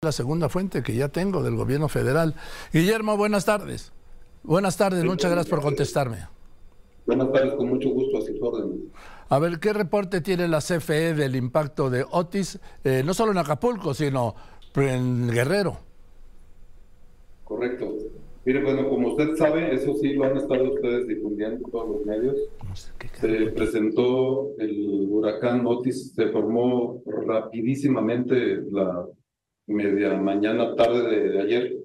la segunda fuente que ya tengo del gobierno federal. Guillermo, buenas tardes. Buenas tardes, muchas gracias por contestarme. Buenas tardes, con mucho gusto a sus órdenes. A ver, ¿qué reporte tiene la CFE del impacto de Otis, eh, no solo en Acapulco, sino en Guerrero? Correcto. Mire, bueno, como usted sabe, eso sí lo han estado ustedes difundiendo en todos los medios. Se presentó el huracán Otis, se formó rapidísimamente la media mañana, tarde de, ayer,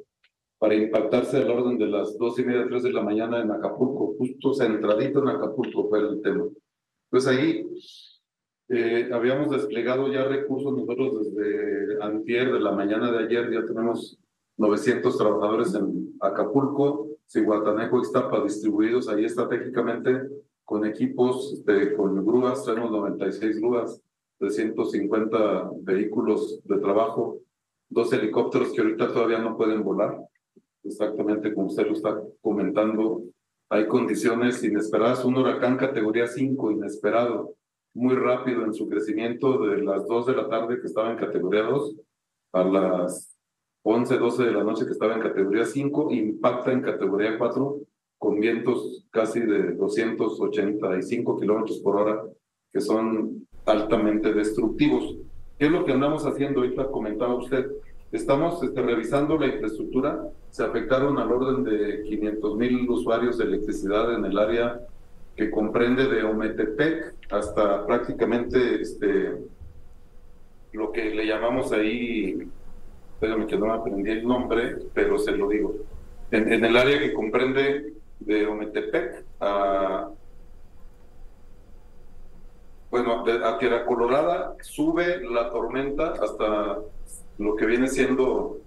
para impactarse al orden de las dos y media, tres de la mañana en Acapulco, justo centradito en Acapulco fue el tema. Pues ahí eh, habíamos desplegado ya recursos nosotros desde antier de la mañana de ayer, ya tenemos 900 trabajadores en Acapulco, Cihuatanejo, Ixtapa, distribuidos ahí estratégicamente con equipos, de, con grúas, tenemos 96 grúas, 350 vehículos de trabajo, dos helicópteros que ahorita todavía no pueden volar, exactamente como usted lo está comentando. Hay condiciones inesperadas, un huracán categoría 5 inesperado, muy rápido en su crecimiento de las 2 de la tarde que estaba en categoría 2 a las 11, 12 de la noche que estaba en categoría 5, impacta en categoría 4 con vientos casi de 285 kilómetros por hora, que son altamente destructivos. ¿Qué es lo que andamos haciendo? Ahorita comentaba usted. Estamos este, revisando la infraestructura. Se afectaron al orden de 500 mil usuarios de electricidad en el área que comprende de Ometepec hasta prácticamente este, lo que le llamamos ahí, espérame que no me aprendí el nombre, pero se lo digo. En, en el área que comprende de Ometepec a bueno, a Tierra Colorada sube la tormenta hasta lo que viene siendo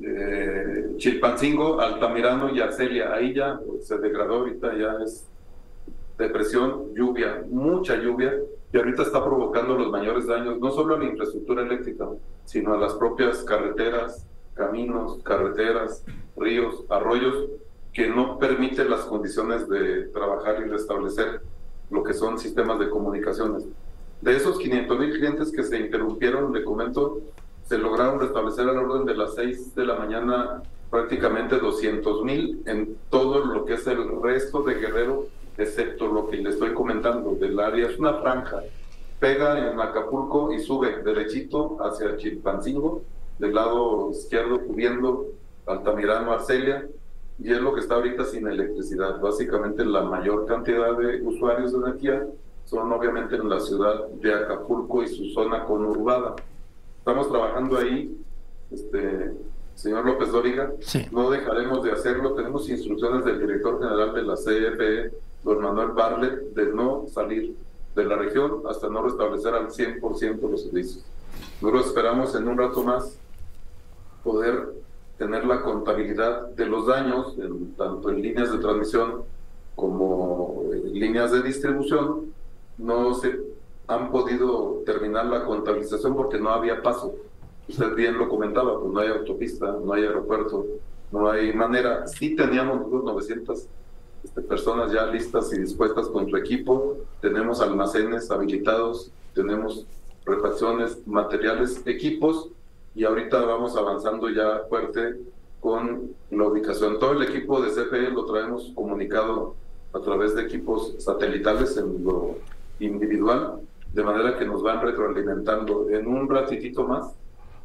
eh, Chilpancingo, Altamirano y Arcelia. Ahí ya se degradó, ahorita ya es depresión, lluvia, mucha lluvia, que ahorita está provocando los mayores daños, no solo a la infraestructura eléctrica, sino a las propias carreteras, caminos, carreteras, ríos, arroyos, que no permiten las condiciones de trabajar y restablecer lo que son sistemas de comunicaciones. De esos 500 mil clientes que se interrumpieron, le comento, se lograron restablecer al orden de las 6 de la mañana prácticamente 200 mil en todo lo que es el resto de Guerrero, excepto lo que le estoy comentando del área. Es una franja, pega en Acapulco y sube derechito hacia Chilpancingo, del lado izquierdo cubriendo Altamirano, Arcelia, y es lo que está ahorita sin electricidad. Básicamente la mayor cantidad de usuarios de energía son obviamente en la ciudad de Acapulco y su zona conurbada. Estamos trabajando ahí, este, señor López Dóriga, no dejaremos de hacerlo. Tenemos instrucciones del director general de la CFE, don Manuel Barlet, de no salir de la región hasta no restablecer al 100% los servicios. Nosotros esperamos en un rato más poder tener la contabilidad de los daños, tanto en líneas de transmisión como en líneas de distribución, no se han podido terminar la contabilización porque no había paso. Usted bien lo comentaba, pues no hay autopista, no hay aeropuerto, no hay manera. Sí teníamos 900 este, personas ya listas y dispuestas con su equipo, tenemos almacenes habilitados, tenemos refacciones, materiales, equipos, y ahorita vamos avanzando ya fuerte con la ubicación. Todo el equipo de CFE lo traemos comunicado a través de equipos satelitales en lo individual, de manera que nos van retroalimentando. En un ratitito más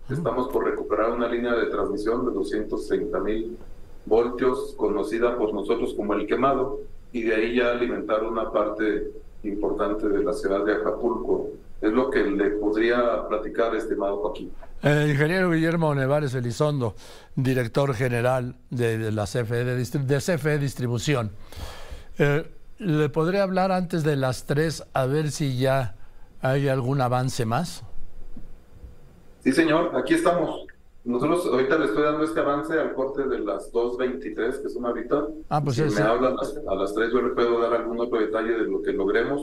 estamos por recuperar una línea de transmisión de 230 mil voltios, conocida por nosotros como el quemado, y de ahí ya alimentar una parte importante de la ciudad de Acapulco. Es lo que le podría platicar, estimado Joaquín. El ingeniero Guillermo Nevares Elizondo, director general de, la CFE, de, CFE Distribución. Eh, ¿Le podría hablar antes de las tres a ver si ya hay algún avance más? Sí, señor, aquí estamos. Nosotros ahorita le estoy dando este avance al corte de las 2.23, que son ahorita. Ah, pues si me hablan a las 3, yo le puedo dar algún otro detalle de lo que logremos.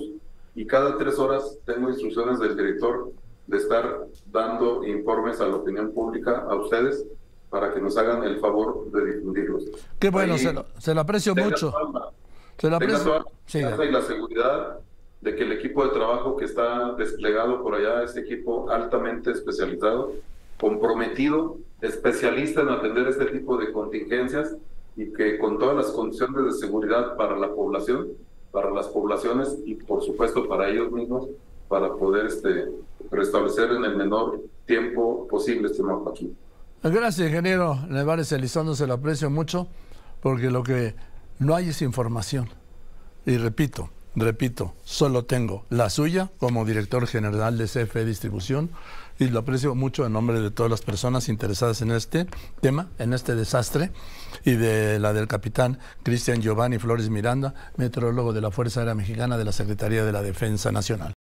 Y cada tres horas tengo instrucciones del director de estar dando informes a la opinión pública, a ustedes, para que nos hagan el favor de difundirlos. Qué bueno, se lo, se lo, aprecio mucho. se lo aprecio. Sí, y la seguridad de que el equipo de trabajo que está desplegado por allá es equipo altamente especializado, comprometido especialista en atender este tipo de contingencias y que con todas las condiciones de seguridad para la población, para las poblaciones y por supuesto para ellos mismos, para poder este, restablecer en el menor tiempo posible este mapa aquí. Gracias, ingeniero Nevares Elizondo, se lo aprecio mucho, porque lo que no hay es información. Y repito, repito, solo tengo la suya como director general de CFE Distribución y lo aprecio mucho en nombre de todas las personas interesadas en este tema, en este desastre, y de la del capitán Cristian Giovanni Flores Miranda, meteorólogo de la Fuerza Aérea Mexicana de la Secretaría de la Defensa Nacional.